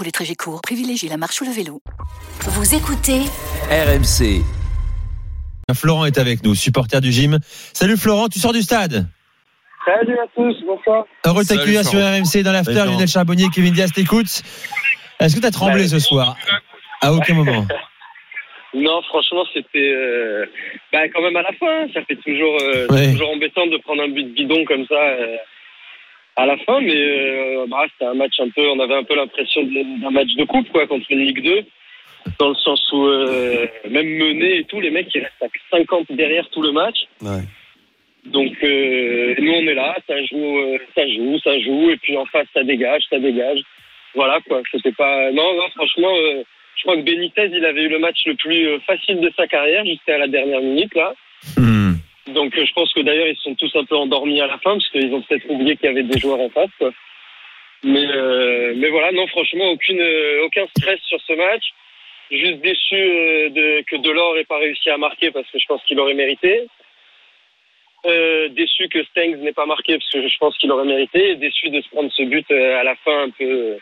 Pour les trajets courts, privilégiez la marche ou le vélo. Vous écoutez RMC. Florent est avec nous, supporter du gym. Salut Florent, tu sors du stade Salut à tous, bonsoir. Heureux de t'accueillir sur. RMC dans l'after. Lionel Charbonnier, Kevin Diaz t'écoute. Est-ce que tu as tremblé Bah, ce soir À aucun moment. Non, franchement, c'était euh, bah, quand même à la fin. Ça fait toujours, euh, Ouais. toujours embêtant de prendre un but bidon comme ça euh, à la fin, mais euh, bah, c'était un match un peu. On avait un peu l'impression d'un match de coupe quoi contre une Ligue 2, dans le sens où euh, même mené et tout, les mecs ils restent à 50 derrière tout le match. Ouais. Donc euh, nous on est là, ça joue, euh, ça joue, ça joue, et puis en face ça dégage, ça dégage. Voilà quoi. C'était pas. Non, non, franchement. euh, je crois que Benitez, il avait eu le match le plus facile de sa carrière jusqu'à la dernière minute là. Hmm. Donc euh, je pense que d'ailleurs ils sont tous un peu endormis à la fin parce qu'ils ont peut-être oublié qu'il y avait des joueurs en face. Mais euh, mais voilà, non franchement aucune euh, aucun stress sur ce match. Juste déçu que Delors ait pas réussi à marquer parce que je pense qu'il aurait mérité. Déçu que Stengs n'ait pas marqué parce que je pense qu'il aurait mérité. Déçu de se prendre ce but à la fin un peu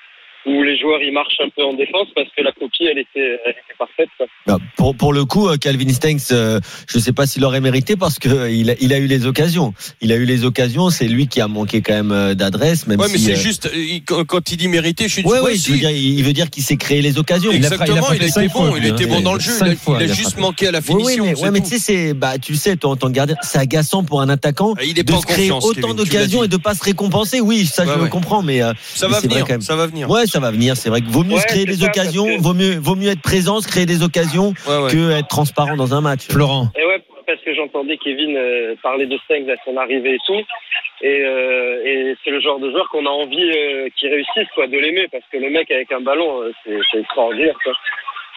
où les joueurs ils marchent un peu en défense parce que la copie elle était, elle était parfaite. Quoi. Non, Pour, pour le coup, euh, Calvin Stengs, euh, je ne sais pas s'il aurait mérité parce que euh, il a, il a eu les occasions. Il a eu les occasions. C'est lui qui a manqué quand même d'adresse, même Ouais, mais si. c'est euh, juste, il- quand il dit mérité, je suis Ouais, ouais, si. dire, il il veut dire qu'il s'est créé les occasions. Il a Exactement, il a bon, fois, il a été hein. bon dans le jeu, il a, fois, il a il a juste frappé. manqué à la Oui, oui, finition. mais, c'est ouais, mais tu sais, c'est, bah, tu le sais, toi, en tant que gardien, c'est agaçant pour un attaquant il est de se créer autant d'occasions et de pas se récompenser. Oui, ça, Ouais, je le ouais. comprends, mais Ça mais va c'est venir, quand même. ça va venir. Ça va venir. C'est vrai que vaut mieux Ouais, se créer des ça, occasions, que- vaut mieux, vaut mieux être présent, se créer des occasions Ouais, ouais. que être transparent dans un match. Florent. Et ouais, parce que j'entendais Kevin euh, parler de Stengs à son arrivée et tout. Et, euh, et c'est le genre de joueur qu'on a envie euh, qu'il réussisse, quoi, de l'aimer, parce que le mec avec un ballon, euh, c'est extraordinaire, quoi.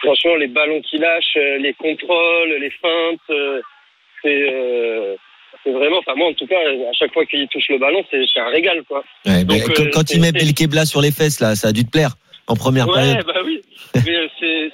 Franchement, les ballons qu'il lâche, les contrôles, les feintes, euh, c'est euh, c'est vraiment, enfin moi en tout cas, à chaque fois qu'il touche le ballon, c'est un régal, quoi. Ouais, Donc, quand, euh, quand il met Belkebla sur les fesses, là, ça a dû te plaire en première Ouais, période. bah oui. Mais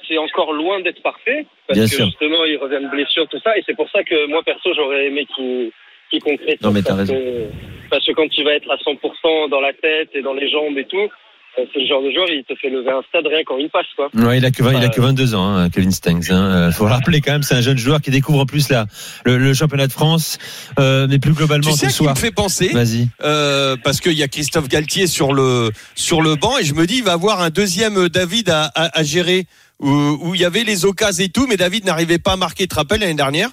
c'est encore loin d'être parfait parce Bien que sûr. justement il revient de blessure tout ça et c'est pour ça que moi perso j'aurais aimé qu'il qu'il concrétise. Non, mais t'as raison. Que, parce que quand il va être à 100% dans la tête et dans les jambes et tout, c'est le genre de joueur il te fait lever un stade rien quand il passe quoi. Ouais, il a que 20, il a que 22 ans, hein, Kevin Stengs. Hein. Euh, Faut le rappeler quand même, c'est un jeune joueur qui découvre en plus là le, le championnat de France, euh, mais plus globalement Tu sais ce qui me soir. fait penser Vas-y. euh, parce qu'il y a Christophe Galtier sur le sur le banc et je me dis il va avoir un deuxième David à, à, à gérer où, où il y avait les occasions et tout mais David n'arrivait pas à marquer tu te rappelles l'année dernière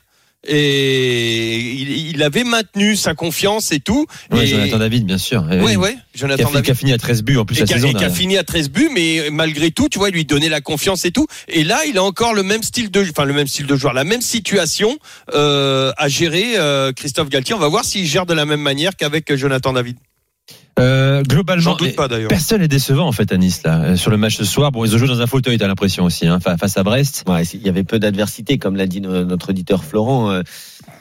et il, il avait maintenu sa confiance et tout Ouais, et, Jonathan David, bien sûr. Eh ouais oui. ouais Qui a, Jonathan fait- qui a David fini à 13 buts en plus et la qui a, saison. et qui a fini à 13 buts, mais malgré tout, tu vois, il lui donnait la confiance et tout. Et là, il a encore le même style de, enfin le même style de joueur, la même situation euh, à gérer. euh, Christophe Galtier, on va voir s'il gère de la même manière qu'avec Jonathan David. Euh, globalement, doute pas personne n'est décevant en fait à Nice là euh, sur le match ce soir. Bon, ils ont joué dans un fauteuil, t'as l'impression aussi, hein, fa- face à Brest. Ouais, il y avait peu d'adversité, comme l'a dit no- notre auditeur Florent.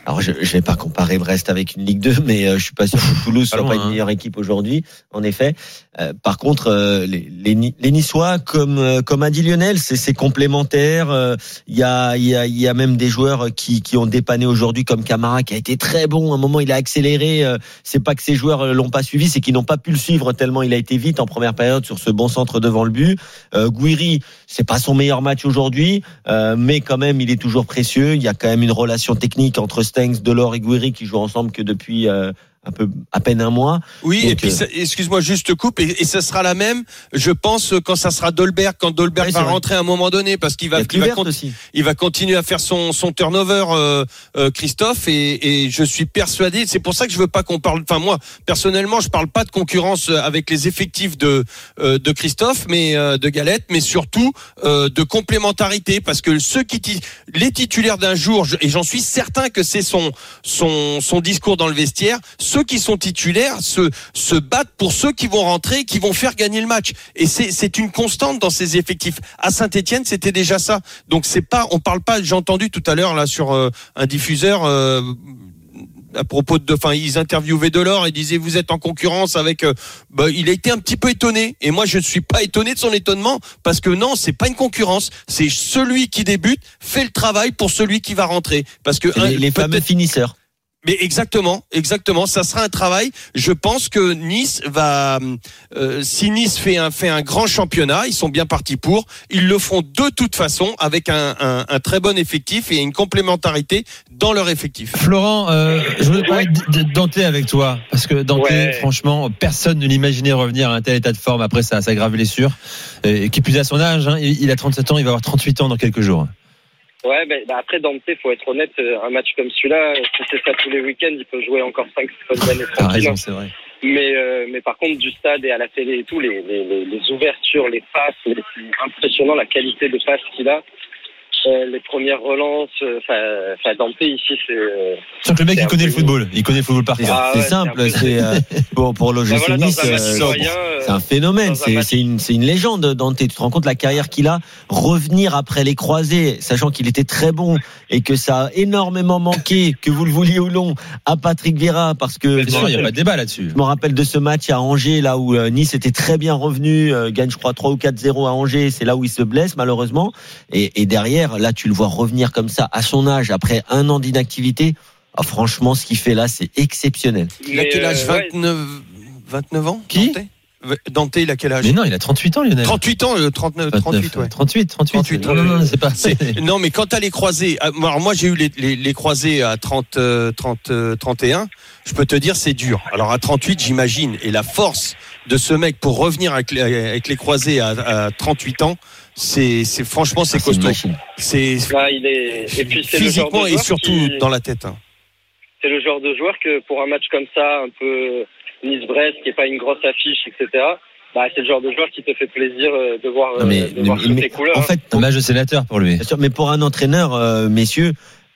Alors, je ne vais pas comparer Brest avec une Ligue 2, mais euh, je suis pas sûr que Toulouse Pas soit loin, pas une hein. meilleure équipe aujourd'hui, en effet. Euh, par contre, euh, les, les, les Niçois, comme euh, comme a dit Lionel, c'est complémentaire. Euh, Il y a il y a y a même des joueurs qui qui ont dépanné aujourd'hui, comme Camara, qui a été très bon. À un moment, il a accéléré. Euh, C'est pas que ces joueurs l'ont pas suivi, c'est qu'ils n'ont pas pu le suivre tellement il a été vite en première période sur ce bon centre devant le but. Euh, Guiri, c'est pas son meilleur match aujourd'hui, euh, mais quand même, il est toujours précieux. Il y a quand même une relation technique entre Stengs, Delors et Guiri qui jouent ensemble que depuis euh, un peu à peine un mois. Oui, Donc, et puis euh, excuse-moi, juste coupe, et, et ça sera la même, je pense, quand ça sera Dolberg, quand Dolberg va vrai. rentrer à un moment donné, parce qu'il Il va, il va, aussi. il va continuer à faire son, son turnover, euh, euh, Christophe, et, et je suis persuadé, c'est pour ça que je veux pas qu'on parle, enfin moi, personnellement, je parle pas de concurrence euh, avec les effectifs de, euh, de Christophe, mais euh, de Galette, mais surtout euh, de complémentarité, parce que ceux qui, les titulaires d'un jour, et j'en suis certain que c'est son, son, son discours dans le vestiaire, ceux qui sont titulaires se, se battent pour ceux qui vont rentrer, qui vont faire gagner le match. Et c'est, une constante dans ces effectifs. À Saint-Etienne, c'était déjà ça. Donc c'est pas, on parle pas, j'ai entendu tout à l'heure là sur euh, un diffuseur, euh, à propos de, enfin, ils interviewaient Delors et disaient vous êtes en concurrence avec. euh, bah, il a été un petit peu étonné et moi je ne suis pas étonné de son étonnement parce que non, c'est pas une concurrence, c'est celui qui débute fait le travail pour celui qui va rentrer parce que un- les, les fameux finisseurs. Mais exactement, exactement. Ça sera un travail. Je pense que Nice va, euh, si Nice fait un fait un grand championnat, ils sont bien partis pour. Ils le feront de toute façon avec un, un, un très bon effectif et une complémentarité dans leur effectif. Florent, euh, je voulais parler de Dante avec toi parce que Dante, Ouais. franchement, personne ne l'imaginait revenir à un tel état de forme après sa, sa grave blessure. Et qui plus à son âge, hein, il il a 37 ans, il va avoir 38 ans dans quelques jours. Ouais, ben bah après Dante, faut être honnête, euh, un match comme celui-là, si c'est ça tous les week-ends, il peut jouer encore 5 bonnes années T'as tranquille. raison, c'est vrai. Mais, euh, mais par contre, du stade et à la télé et tout, les, les, les, ouvertures, les passes, les- c'est impressionnant la qualité de passe qu'il a. Euh, les premières relances, euh, enfin, Dante ici, c'est. euh, Sauf que le mec, il connaît le football. Il connaît le football par C'est cœur. Ah c'est ouais, simple. c'est euh, pour pour ben l'OGC voilà, Nice. C'est un phénomène, un c'est une, c'est une légende Dante. Tu te rends compte la carrière qu'il a, revenir après les croisés, sachant qu'il était très bon et que ça a énormément manqué, que vous le vouliez ou non, à Patrick Vieira, parce que Bien sûr, il n'y a pas de débat là-dessus. je me rappelle de ce match à Angers, là où euh, Nice était très bien revenu, euh, gagne je crois 3 ou 4-0 à Angers, c'est là où il se blesse malheureusement. Et, et derrière, là tu le vois revenir comme ça à son âge, après un an d'inactivité. Ah, franchement, ce qu'il fait là, c'est exceptionnel. Il a quel âge? euh, ouais, 29, 29 ans Qui? Dante? Dante, il a quel âge? Mais non, il a 38 ans, Lionel. 38 ans, euh, 39, 38, ouais. 38, 38. 38, non, non, non, c'est pas. C'est- Non, mais quand t'as les croisés, ah, moi, alors moi j'ai eu les, les, les croisés à 30, euh, 30, euh, 31, je peux te dire c'est dur. Alors à 38, j'imagine, et la force de ce mec pour revenir avec les, avec les croisés à, à 38 ans, c'est c'est- franchement c'est Ah, costaud. C'est là, il est. Et puis c'est le genre de physiquement et surtout qui- dans la tête. hein. c'est le genre de joueur que pour un match comme ça, un peu Nice-Brest, qui est pas une grosse affiche, etc. Bah, c'est le genre de joueur qui te fait plaisir euh, de voir, Non, mais, euh, de voir mais- toutes mais- tes couleurs. en fait, match de sénateur pour lui. Bien sûr, mais pour un entraîneur, euh, messieurs,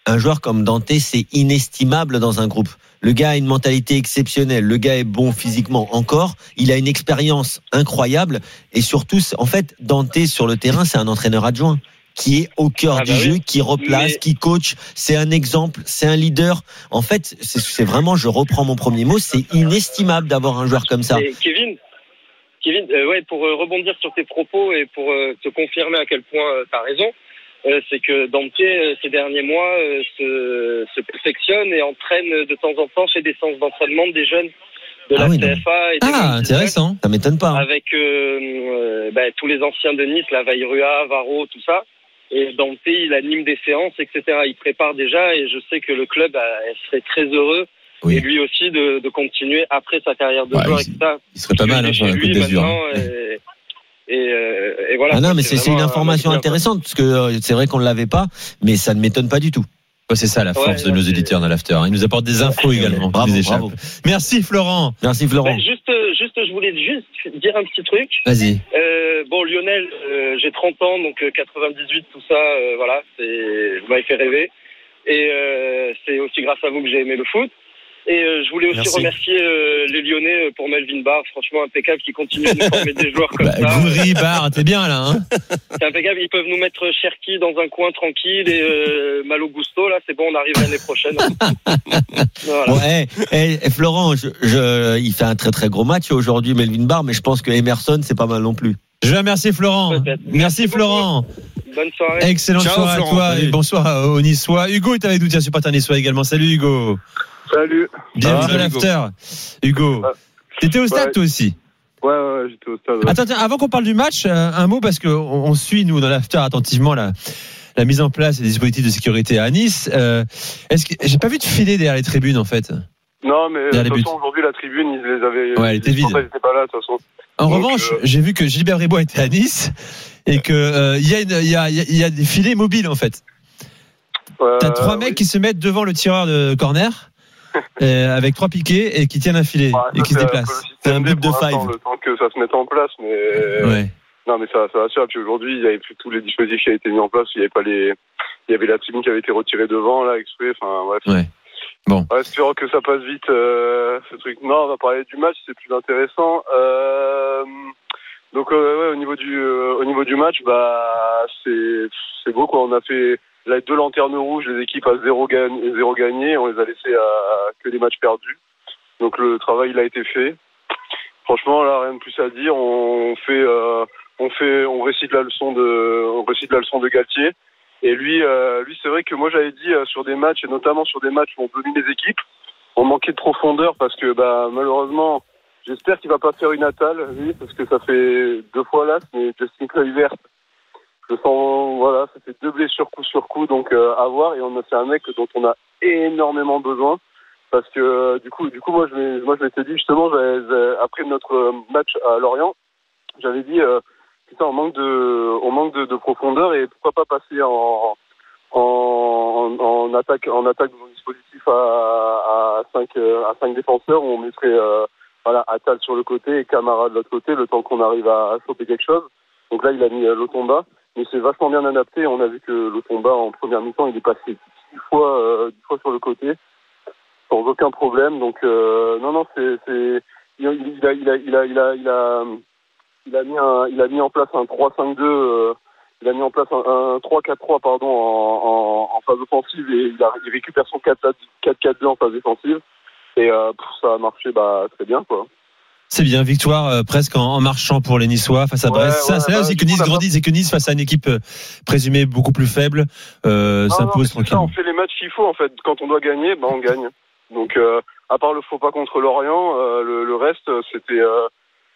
un joueur comme Dante, c'est inestimable dans un groupe. Le gars a une mentalité exceptionnelle. Le gars est bon physiquement encore. Il a une expérience incroyable. Et surtout, en fait, Dante sur le terrain, c'est un entraîneur adjoint qui est au cœur Ah du bah jeu, qui replace, Mais- qui coach. C'est un exemple, c'est un leader. En fait, c'est c'est vraiment, je reprends mon premier mot, c'est inestimable d'avoir un joueur comme ça. Et Kevin, Kevin, euh, ouais, pour euh, rebondir sur tes propos et pour euh, te confirmer à quel point tu as raison, euh, c'est que Dante, euh, ces derniers mois, euh, se, se perfectionne et entraîne de temps en temps, fait des séances d'entraînement des jeunes de Ah la oui. CFA et des Ah, moins de 19, intéressant. Ça m'étonne pas. hein. avec bah, tous les anciens de Nice, la Vairua, Varro, tout ça. Et Dante, il anime des séances, etc. Il prépare déjà et je sais que le club euh, serait très heureux Oui. et lui aussi de, de continuer après sa carrière de Ouais, joueur, il- etc. Il serait pas mal, hein, chez sur la Côte lui d'Azur. Et, et, euh, et voilà. Ah non, mais c'est c'est une un information intéressante parce que euh, c'est vrai qu'on ne l'avait pas, mais ça ne m'étonne pas du tout. C'est ça la Ouais, force de nos éditeurs dans l'after. hein. Ils nous apportent des infos également. Bravo. Merci Florent. Merci Florent. Ben, juste, euh, juste, je voulais juste dire un petit truc. Vas-y. Euh, bon, Lionel, euh, j'ai 30 ans, donc euh, 98, tout ça, euh, voilà, c'est, vous m'avez fait rêver. Et euh, c'est aussi grâce à vous que j'ai aimé le foot. Et euh, je voulais aussi Merci. remercier euh, les Lyonnais euh, pour Melvin Barr, franchement impeccable, qui continue de nous former des joueurs comme Bah, ça. Goury, Barre, t'es bien là. Hein C'est impeccable, ils peuvent nous mettre Cherki dans un coin tranquille et euh, Malo Gusto, là, c'est bon, on arrive l'année prochaine. voilà. Bon, eh, eh, eh, Florent, je, je- il fait un très très gros match aujourd'hui, Melvin Barr, mais je pense que Emerson, c'est pas mal non plus. Je vais remercier Florent. Merci Florent. Bonne soirée. Excellente Ciao, soirée à toi Salut. et bonsoir aux Niçois. Hugo est avec nous, tiens, supporter niçois également. Salut Hugo. Salut. Bienvenue dans l'after. Hugo. Ah. T'étais au stade toi aussi Ouais, ouais, ouais, j'étais au stade. ouais. Attends, tiens, avant qu'on parle du match, euh, un mot parce qu'on on suit nous dans l'after attentivement la, la mise en place des dispositifs de sécurité à Nice. Euh, Est-ce que j'ai pas vu de filet derrière les tribunes en fait Non, mais de toute façon, aujourd'hui, la tribune, ils les avaient. Ouais, elle était vide. n'étaient pas là, de toute façon. En Donc, revanche, euh, j'ai vu que Gilbert Bribois était à Nice et que euh, y, a une- il y, a, il y a des filets mobiles en fait. T'as trois mecs oui. qui se mettent devant le tireur de corner avec trois piquets et qui tiennent un filet Ouais, et qui se déplacent. C'est un but de five. Le temps que ça se mette en place, mais. Ouais. Non, mais ça, ça va sûr. Puis aujourd'hui, il y avait plus tous les dispositifs qui avaient été mis en place. Il y avait pas les. Il y avait la tribune qui avait été retirée devant, là, exprès. Enfin, bref. Ouais. Bon. Espérons que ça passe vite, euh, ce truc. Non, on va parler du match, c'est plus intéressant. Euh, donc, euh, ouais, au niveau du, euh, au niveau du match, bah, c'est, c'est beau, quoi. On a fait, là, deux lanternes rouges, les équipes à zéro, gagne, zéro gagné, on les a laissés à que des matchs perdus. Donc, le travail, il a été fait. Franchement, là, rien de plus à dire. On fait, euh, on fait, on récite la leçon de, on récite la leçon de Galtier. Et lui, lui, c'est vrai que moi, j'avais dit sur des matchs, et notamment sur des matchs où on domine les équipes, on manquait de profondeur parce que, bah, malheureusement, j'espère qu'il va pas faire une attale, lui, parce que ça fait deux fois là, mais Justin Kluivert, je sens, voilà, ça fait deux blessures coup sur coup, donc euh, à voir. Et on a, c'est un mec dont on a énormément besoin. Parce que euh, du coup, du coup, moi je, moi je m'étais dit justement, j'avais- j'avais- après notre match à Lorient, j'avais dit, euh, putain, on manque de, on manque de, de profondeur et pourquoi pas passer en, en, en, en attaque, en attaque dispositif à, à cinq, euh, à cinq défenseurs où on mettrait, euh, voilà, Attal sur le côté et Camara de l'autre côté, le temps qu'on arrive à, à choper quelque chose. Donc là, il a mis euh, Lotomba, mais c'est vachement bien adapté. On a vu que Lotomba en première mi-temps, il est passé dix fois, euh, fois sur le côté sans aucun problème. Donc euh, non, non, c'est, il a, il a, il a, il a, il a, il a, il a mis un, il a mis en place un 3-5-2. euh, il a mis en place un, un 3-4-3 pardon en, en, en phase offensive et il, a, il récupère son 4-4-2 en phase défensive et euh, ça a marché bah très bien quoi. C'est bien, victoire euh, presque en, en marchant pour les Niçois face à Ouais, Brest. Ouais, c'est là bah, aussi que Nice grandit, c'est que Nice face à une équipe euh, présumée beaucoup plus faible euh, s'impose tranquillement. on fait les matchs qu'il faut en fait. Quand on doit gagner, bah on gagne. Donc euh, à part le faux pas contre l'Orient, le, le reste c'était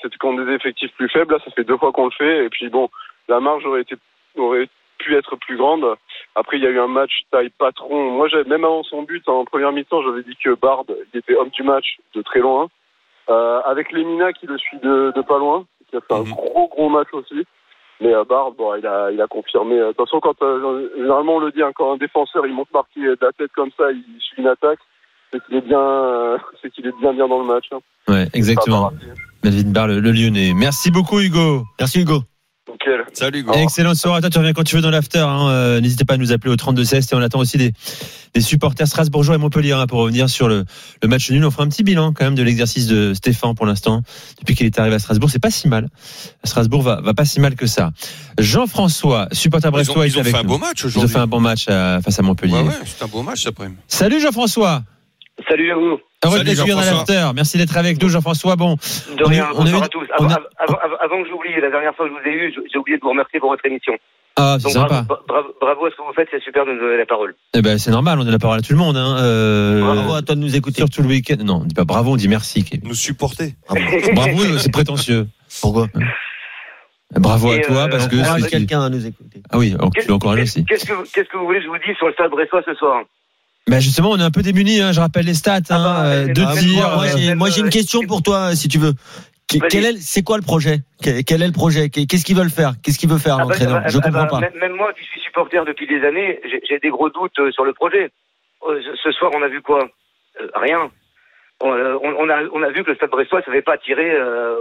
c'était contre des effectifs plus faibles. Là, ça fait deux fois qu'on le fait. Et puis bon, la marge aurait été aurait pu être plus grande. Après, il y a eu un match taille patron. Moi, j'avais même avant son but en première mi-temps, j'avais dit que Bard, il était homme du match de très loin. Euh, avec Lemina qui le suit de, de pas loin, qui a fait un Mhm. gros gros match aussi. Mais euh, Bard, bon, il a, il a confirmé. De toute façon, quand euh, généralement on le dit, hein, quand un défenseur il monte marqué de la tête comme ça, il suit une attaque, c'est qu'il est bien, euh, c'est qu'il est bien bien dans le match. Hein. Ouais, exactement. Melvin Barr, le, le Lyonnais. Merci beaucoup Hugo. Merci Hugo. Salut, Hugo. Excellente soirée. Toi, tu reviens quand tu veux dans l'after. Hein. Euh, N'hésitez pas à nous appeler au 32 16 et on attend aussi des, des supporters strasbourgeois et Montpellier hein, pour revenir sur le, le match nul. On fera un petit bilan quand même de l'exercice de Stéphane pour l'instant. Depuis qu'il est arrivé à Strasbourg, c'est pas si mal. Strasbourg va, va pas si mal que ça. Jean-François, supporter Ils ont, brestois, ils est ont avec fait un beau match Ils ont aujourd'hui. fait un bon match à- face à Montpellier. Ouais, ouais, c'est un beau match après. Salut Jean-François. Salut à vous. Heureux Salut de t'accueillir dans l'after. Merci d'être avec nous, Jean-François. Bon, De On rien, on a bonsoir eu- à tous. on Avant, a- avant- avant- avant que j'oublie, la dernière fois que je vous ai eu, j'ai oublié de vous remercier pour votre émission. ah, c'est sympa. bravo, bravo, bravo à ce que vous faites, c'est super de nous donner la parole. Eh ben, c'est normal, on donne la parole à tout le monde. Hein. Euh, Bravo à toi de nous écouter. Surtout le week-end. Non, on dit pas bravo, on dit merci. Nous supporter. Bravo, c'est prétentieux. Pourquoi? Bravo à Et, toi euh, parce que on On c'est- quelqu'un à nous écouter. ah oui, alors, tu l'encourages aussi. Qu'est-ce que, qu'est-ce que vous voulez que je vous dise sur le stade brestois ce soir? Bah justement, on est un peu démunis. Hein, je rappelle les stats. Ah Hein, bah, euh, deux tirs. moi, j'ai, moi, j'ai une question pour toi, si tu veux. Quel est, c'est quoi le projet? Quel est le projet? Qu'est-ce qu'ils veulent faire? Qu'est-ce qu'il veut faire Ah bah, l'entraîneur? ah bah, Je ah comprends pas. Même, moi qui suis supporter depuis des années, j'ai, des gros doutes euh, sur le projet. Euh, ce- soir, on a vu quoi? Euh, Rien. On, a, on a vu que le stade brestois ne savait pas tirer euh,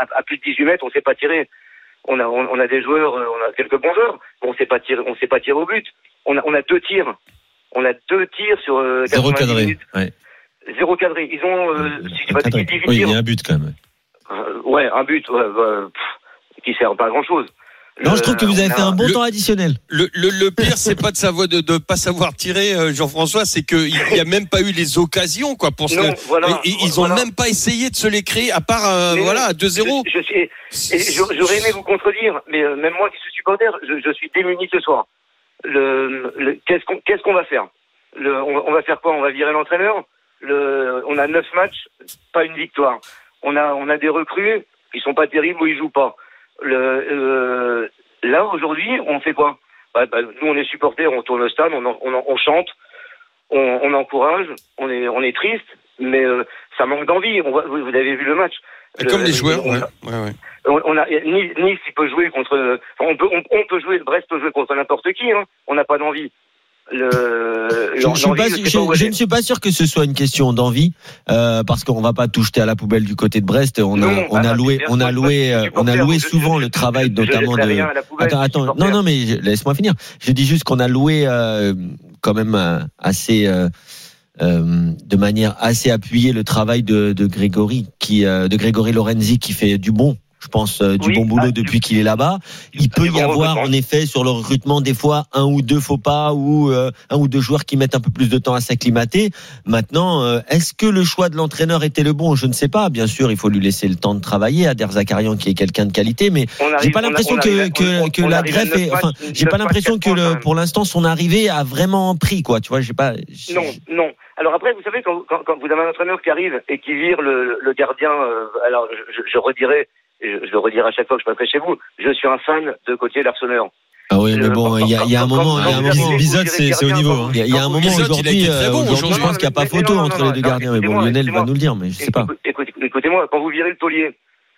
à, à plus de 18 mètres, on ne sait pas tirer. On a, on, on a des joueurs, on a quelques bons joueurs, mais on ne sait pas tirer, on sait pas tirer au but. On a, on a deux tirs. On a deux tirs sur euh, Zéro 90 cadré. minutes. Ouais. Zéro cadré. Ils ont, euh, si je dis pas de Cadré. bêtises, 18 Oui, il tirs. y a un but quand même. Euh, ouais, un but, ouais, pff, qui sert pas à grand chose. Non, je trouve que vous avez fait un bon le- temps additionnel. Le, le, le pire, c'est pas de savoir de, de pas savoir tirer, euh, Jean-François, c'est qu'il n'y a même pas eu les occasions, quoi, pour voilà. Ils ont même pas essayé de se les créer, à part, euh, Mais voilà, à 2-0. Je, je suis, et je- j'aurais aimé vous contredire, mais euh, même moi qui suis supporter, je, je suis démuni ce soir. Le, qu'est-ce qu'on qu'est-ce qu'on va faire? Le, on, va faire quoi? On va virer l'entraîneur? Le, On a neuf matchs, pas une victoire. On a on a des recrues qui sont pas terribles ou ils jouent pas. Le, euh, là aujourd'hui, on fait quoi? Bah, bah, Nous, on est supporters, on tourne au stade, on, on, chante, on, encourage, on est on est triste, mais euh, ça manque d'envie. Vous, vous avez vu le match. Le- comme les joueurs, on ouais. a- ouais, ouais. on, on a Nice, Nice, il peut jouer contre. enfin, on peut, on, on peut jouer. Brest peut jouer contre n'importe qui. Hein. On n'a pas d'envie. Le, Je, pas- ne suis pas sûr que ce soit une question d'envie, euh, parce qu'on va pas tout jeter à la poubelle du côté de Brest. On a, Non, on a ah, loué, on a loué, euh, on a loué souvent je- le travail, je notamment de. rien à la poubelle, Attends, attends, non, non, mais laisse-moi finir. Je dis juste qu'on a loué euh, quand même euh, assez, euh, euh, de manière assez appuyée le travail de, de Grégory, qui, euh, de Grégory Lorenzi, qui fait du bon. Je pense euh, du Oui, bon boulot ah, depuis qu'il est là-bas. Il peut y avoir en effet sur le recrutement des fois un ou deux faux pas ou euh, un ou deux joueurs qui mettent un peu plus de temps à s'acclimater. Maintenant, euh, est-ce que le choix de l'entraîneur était le bon? Je ne sais pas. Bien sûr, il faut lui laisser le temps de travailler. Adair Zakarian qui est quelqu'un de qualité, mais j'ai pas l'impression on que, à- que, la à greffe est, enfin, j'ai pas l'impression que le, pour l'instant son arrivée a vraiment pris quoi. Tu vois, j'ai pas. Non, non. Alors après, vous savez, quand, quand, quand vous avez un entraîneur qui arrive et qui vire le, le gardien, euh, alors je, je redirai, je, je le redirai à chaque fois que je passerai chez vous, je suis un fan de côté l'Arseneur. Ah oui, mais Euh, bon, il y a, il y a un moment, il y a un moment. c'est- au niveau. Il y a, il y a un moment aujourd'hui, euh, aujourd'hui, aujourd'hui. je pense qu'il n'y a pas photo non, entre non, les deux gardiens. Mais bon, Lionel va nous le dire, mais je sais pas. Écoute- écoute- Écoutez-moi, quand vous virez le taulier,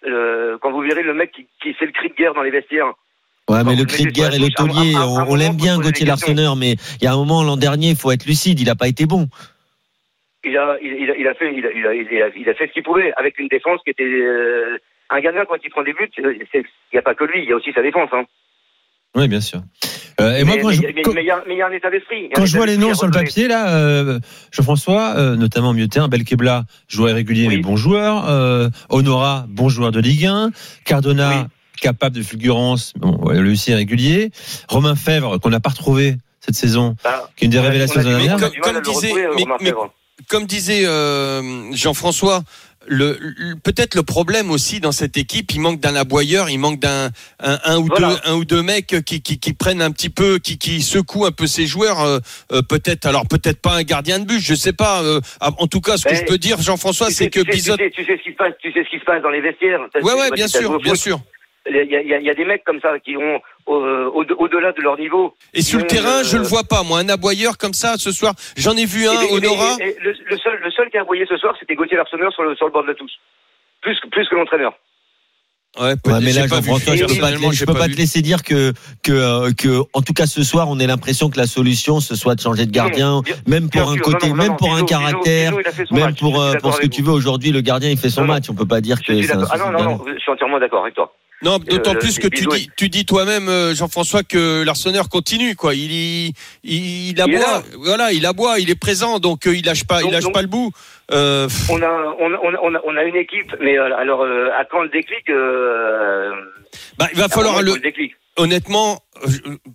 euh, quand vous virez le mec qui, qui fait le cri de guerre dans les vestiaires, Ouais, mais le cri de guerre et le taulier, on, l'aime bien, Gauthier. Larsonneur, mais il y a un moment, l'an dernier, il faut être lucide, il n'a pas été bon. il a, il, a, fait, il a, il fait ce qu'il pouvait avec une défense qui était un gardien quand il prend des buts, euh, il n'y a pas que lui, il y a aussi sa défense. Hein. Oui, bien sûr. Euh, et moi, mais, quand je, mais- mais- quand- mais il y a, mais il y a un état d'esprit. Quand je vois les noms sur le papier, là, euh, Jean-François, euh, notamment milieu de terrain, Belkebla, joueur irrégulier mais Oui. bon joueur, euh, Honora, bon joueur de Ligue 1, Cardona, Oui. capable de fulgurance, bon, ouais, lui aussi irrégulier, Romain Fèvre, qu'on n'a pas retrouvé cette saison, Ah, qui est une des révélations on de la dernière. Comme- comme disait- mais- mais- comme disait euh, Jean-François, le, le- peut-être le problème aussi dans cette équipe, il manque d'un aboyeur, il manque d'un un, un ou Voilà. deux un ou deux mecs qui, qui, qui prennent un petit peu, qui, qui secouent un peu ces joueurs. euh, euh, peut-être, alors peut-être pas un gardien de but, je sais pas. euh, ah, en tout cas, ce que Ben, je peux dire, Jean-François, c'est que tu sais- Bizot. Tu sais, tu sais ce qui se passe, tu sais ce qui se passe dans les vestiaires. Ouais, ouais, bien sûr, au bien sûr. Il y, y y a des mecs comme ça qui ont euh, au- au-delà de leur niveau. Et sur le ont, terrain, euh, je le vois pas, moi, un aboyeur comme ça ce soir. J'en ai vu un, Et- et- Honora. et- et a envoyé ce soir, c'était Gauthier Larsonneur sur le, sur le bord de la touche. Plus, que- plus que l'entraîneur. Ouais, mais là. Jean-François, je peux pas, te, Personnellement, je j'ai peux pas te laisser dire que, que, euh, que, en tout cas, ce soir, on ait l'impression que la solution, ce soit de changer de gardien, Non, bien- même pour un sûr, côté, même non, pour un caractère, même pour, euh, pour ce que tu veux. Aujourd'hui, le gardien, il fait son match. On peut pas dire Je que. Ah non, non, non, je suis entièrement d'accord avec toi. Non, d'autant Euh, plus que tu dis, tu dis toi-même, euh, Jean-François, que l'Arseneur continue, quoi. Il, il, il, il aboie, Il est là. voilà, il aboie, il est présent, donc euh, il lâche pas, il lâche donc- pas le bout. Euh, On a, on, a- on, a- on, a, une équipe, mais alors, euh, à quand le déclic euh, bah, il va à falloir le, faut le déclic? honnêtement,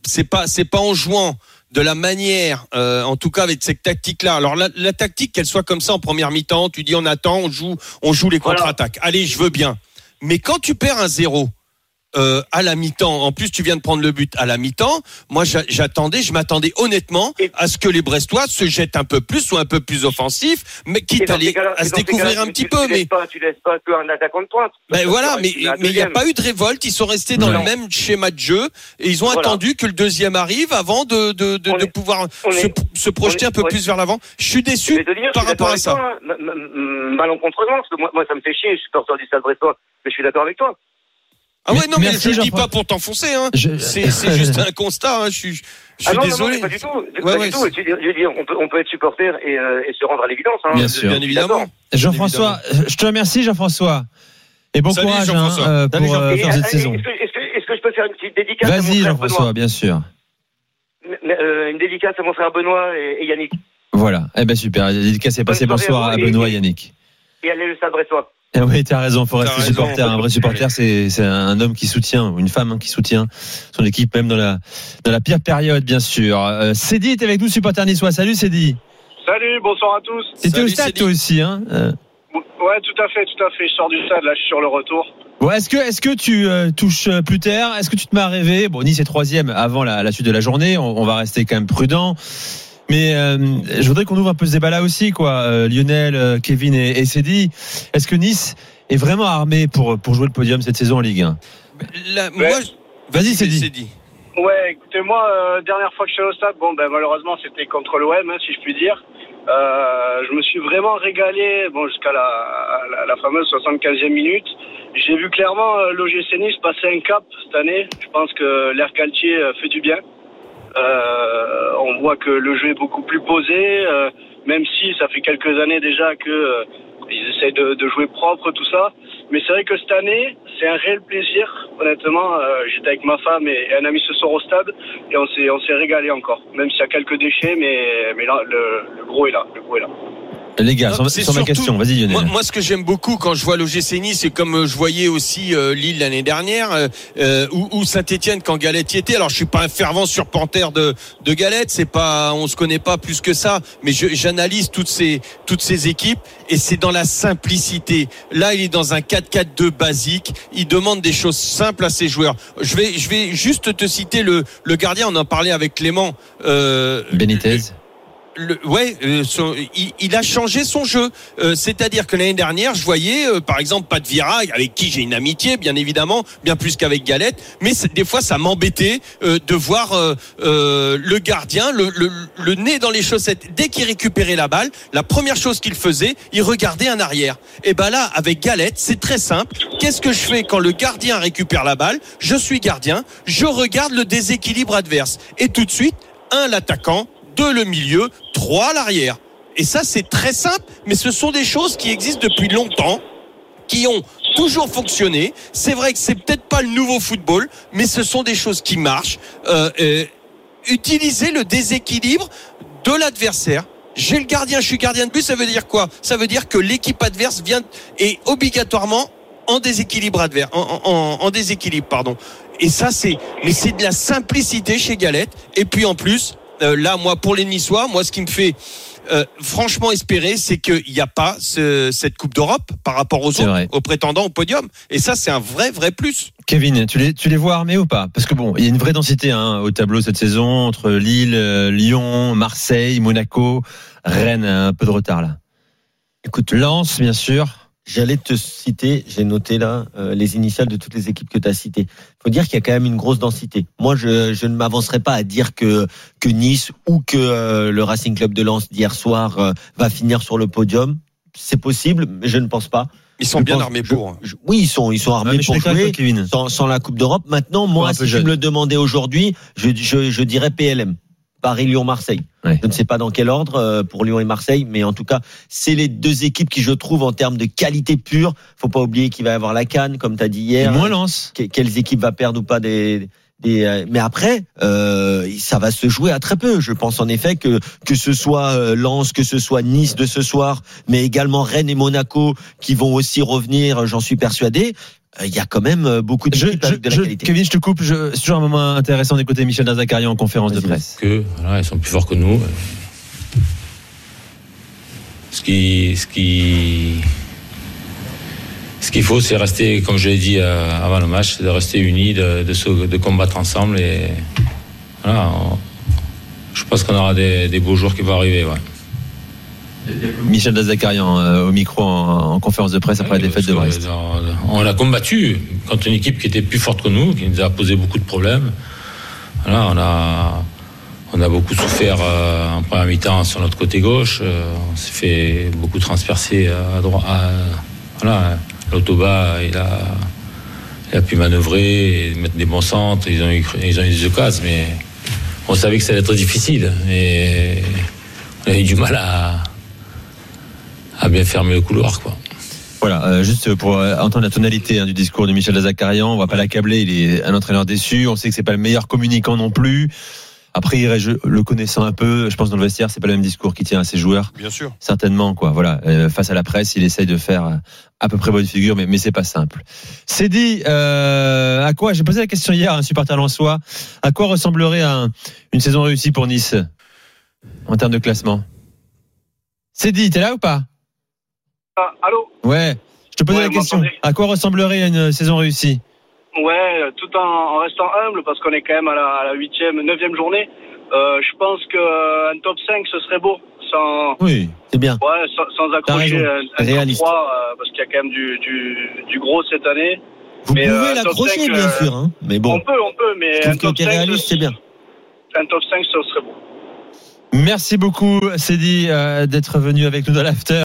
c'est pas, c'est pas en jouant de la manière, euh, en tout cas avec cette tactique-là. Alors la, la tactique, qu'elle soit comme ça en première mi-temps, tu dis on attend, on joue, on joue les Voilà. contre-attaques. Allez, je veux bien. Mais quand tu perds un zéro. euh, à la mi-temps, en plus tu viens de prendre le but à la mi-temps. Moi, j'a- j'attendais, je m'attendais honnêtement à ce que les Brestois se jettent un peu plus, soient un peu plus offensifs, mais quitte à, les- à se découvrir un petit tu- peu. tu Mais laisses pas, tu laisses pas qu'un attaquant de pointe. ben voilà, mais il n'y a pas eu de révolte. Ils sont restés dans Non. le même schéma de jeu et ils ont Voilà. attendu que le deuxième arrive avant de de, de, On de est- pouvoir se, est- se projeter est- un peu plus vers l'avant. Je suis déçu par rapport à ça. hein. Malencontreusement, parce que moi, ça me fait chier, je suis porteur du stade brestois, mais je suis d'accord avec toi. Ah ouais, non, mais Merci, je le dis pas pour t'enfoncer. Hein. Je- C'est juste un constat. Hein. Je suis, je suis ah non, désolé. non, non, pas du tout. Ouais, pas ouais, du tout. Je veux dire, on, peut, on peut être supporter et, euh, et se rendre à l'évidence. Hein. Bien sûr. Bien évidemment. Jean-François, je te remercie, Jean-François. Et bon Salut, courage hein, Jean-François. euh, pour euh, faire cette saison. que, est-ce que- je peux faire une petite dédicace à mon Vas-y, frère Jean-François, Benoît bien sûr. Une dédicace à mon frère Benoît et, Yannick. Voilà. Eh ben super. La dédicace est passée. Bonsoir à Benoît et- Yannick. Et allez le stade brestois. Eh oui, t'as raison, faut rester supporter. Un vrai supporter, c'est c'est un homme qui soutient, ou une femme hein, qui soutient son équipe, même dans la dans la pire période, bien sûr. Euh, Cédi est avec nous, supporter niçois. Salut Cédi. Salut, bonsoir à tous. T'étais au stade toi aussi, hein euh, Ouais, tout à fait, tout à fait. Je sors du stade, là, je suis sur le retour. Bon, est-ce que est-ce que tu euh, touches euh, plus terre? Est-ce que tu te mets à rêver? Bon, Nice est troisième avant la, la suite de la journée. On, on va rester quand même prudent. Mais euh, je voudrais qu'on ouvre un peu ce débat-là aussi, quoi. Euh, Lionel, euh, Kevin et, et Cédi. Est-ce que Nice est vraiment armé pour pour jouer le podium cette saison en Ligue 1 La- moi, je- Vas-y, Cédi. Ouais, écoutez, moi, euh, dernière fois que je suis allé au stade, bon, ben, malheureusement, c'était contre l'OM, hein, si je puis dire. Euh, je me suis vraiment régalé, bon, jusqu'à la, la, la fameuse 75e minute. J'ai vu clairement euh, l'OGC Nice passer un cap cette année. Je pense que l'air Galtier euh, fait du bien. Euh, on voit que le jeu est beaucoup plus posé, euh, même si ça fait quelques années déjà que euh, Ils essayent de, jouer propre, tout ça. Mais c'est vrai que cette année, c'est un réel plaisir. Honnêtement, j'étais avec ma femme et, un ami ce soir au stade et on s'est on s'est régalé encore. Même s'il y a quelques déchets, mais mais là le gros est là. Le gros est là. Les gars, Non, sur, c'est sur ma question, vas-y Lionel. Moi, moi, ce que j'aime beaucoup quand je vois l'OGC Nice, c'est comme euh, je voyais aussi euh, Lille l'année dernière, euh, euh, ou, ou Saint-Etienne quand Galette y était. Alors, je suis pas un fervent surpanter de, de Galette, c'est pas, on se connaît pas plus que ça, mais j'analyse toutes ces, toutes ces équipes et c'est dans la simplicité. Là, il est dans un 4-4-2 basique. Il demande des choses simples à ses joueurs. Je vais, je vais juste te citer le, le gardien. On en parlait avec Clément. Euh, Benitez. Le, ouais, euh, il, a changé son jeu. Euh, C'est-à-dire que l'année dernière, je voyais, euh, par exemple, Pat Vira, avec qui j'ai une amitié, bien évidemment, bien plus qu'avec Galette, mais des fois, ça m'embêtait de voir le gardien, le nez dans les chaussettes. Dès qu'il récupérait la balle, la première chose qu'il faisait, il regardait en arrière. Et ben là, avec Galette, c'est très simple. Qu'est-ce que je fais quand le gardien récupère la balle? Je suis gardien, je regarde le déséquilibre adverse. Et tout de suite, un, l'attaquant, deux le milieu, trois l'arrière. Et ça, c'est très simple, mais ce sont des choses qui existent depuis longtemps, qui ont toujours fonctionné. C'est vrai que c'est peut-être pas le nouveau football, mais ce sont des choses qui marchent. Euh, euh, utiliser le déséquilibre de l'adversaire. J'ai le gardien, je suis gardien de but, ça veut dire quoi? Ça veut dire que l'équipe adverse vient est obligatoirement en déséquilibre adverse, en, en- en déséquilibre, pardon. Et ça, c'est, mais c'est de la simplicité chez Galette. Et puis en plus, euh, là, moi, pour les Niçois, moi, ce qui me fait euh, franchement espérer, c'est qu'il n'y a pas ce- cette Coupe d'Europe par rapport aux autres, vrai. aux prétendants au podium. Et ça, c'est un vrai, vrai plus. Kevin, tu les, tu les vois armés ou pas? Parce que bon, il y a une vraie densité hein, au tableau cette saison entre Lille, euh, Lyon, Marseille, Monaco, Rennes, un peu de retard là. Écoute, Lens, bien sûr. J'allais te citer, j'ai noté là euh, les initiales de toutes les équipes que tu as citées. Faut dire qu'il y a quand même une grosse densité. Moi, je, je ne m'avancerai pas à dire que, que Nice ou que euh, le Racing Club de Lens d'hier soir euh, va finir sur le podium. C'est possible, mais je ne pense pas. Ils sont Je bien pense- armés je- pour. hein. je- oui, ils sont, ils sont armés je pour jouer sans, sans la Coupe d'Europe. Maintenant, moi, si jeune. me le demandais aujourd'hui, je, je, je dirais PLM. Paris-Lyon-Marseille. Ouais. Je ne sais pas dans quel ordre euh, pour Lyon et Marseille, mais en tout cas, c'est les deux équipes qui, je trouve, en termes de qualité pure, faut pas oublier qu'il va y avoir la Cannes, comme tu as dit hier. moins Lens. Que- Quelles équipes va perdre ou pas des, des euh, mais après, euh, ça va se jouer à très peu. Je pense en effet que que ce soit euh, Lens, que ce soit Nice de ce soir, mais également Rennes et Monaco qui vont aussi revenir, j'en suis persuadé. Euh, Il y a quand même euh, beaucoup Je, d'équipes je- avec de la je- qualité. Kevin, je te coupe. je- C'est toujours un moment intéressant d'écouter Michel Nazakaria en conférence de presse. que voilà, ils sont plus forts que nous. Ce qui, ce qui, ce qu'il faut, c'est rester, comme je l'ai dit euh, avant le match, c'est de rester unis, de, de, se- de combattre ensemble et voilà. on- je pense qu'on aura des, des beaux jours qui vont arriver. Ouais. Michel Nazakaria euh, au micro en, en conférence de presse après la défaite de Brest. euh, On l'a combattu contre une équipe qui était plus forte que nous, qui nous a posé beaucoup de problèmes. Voilà, on a, on a beaucoup souffert euh, en première mi-temps sur notre côté gauche. Euh, on s'est fait beaucoup transpercer à droite. Voilà, l'autoba, il a, il a pu manœuvrer et mettre des bons centres. Ils ont eu, ils ont eu des occasions, mais on savait que ça allait être difficile. Et on a eu du mal à, à bien fermer le couloir, quoi. Voilà, euh, juste pour euh, entendre la tonalité hein, du discours de Michel Lazakarian, on va pas l'accabler, il est un entraîneur déçu, on sait que c'est pas le meilleur communicant non plus. Après, je- le connaissant un peu, je pense dans le vestiaire, c'est pas le même discours qui tient à ses joueurs, Bien sûr. certainement quoi. Voilà, Euh, face à la presse, il essaye de faire euh, à peu près bonne figure, mais mais c'est pas simple. C'est dit. Euh, à quoi J'ai posé la question hier à un supporter lensois. À quoi ressemblerait un- une saison réussie pour Nice en termes de classement? C'est dit. T'es là ou pas? Ah, allô Ouais. Je te posais Ouais, la question. À quoi ressemblerait une saison réussie Ouais, tout en, en restant humble parce qu'on est quand même à la, à la huitième, neuvième journée. Euh, je pense qu'un top 5 ce serait beau, sans, Oui. C'est bien. ouais, sans, sans accrocher un, top Réaliste. 3 euh, parce qu'il y a quand même du, du, du gros cette année. Vous Mais, pouvez euh, l'accrocher, 5, bien euh, sûr, hein. mais bon. On peut, on peut, mais Je un top, t'es 5, réaliste, c'est bien. un top 5 ce serait beau. Merci beaucoup, Cédi, euh, d'être venu avec nous dans l'after.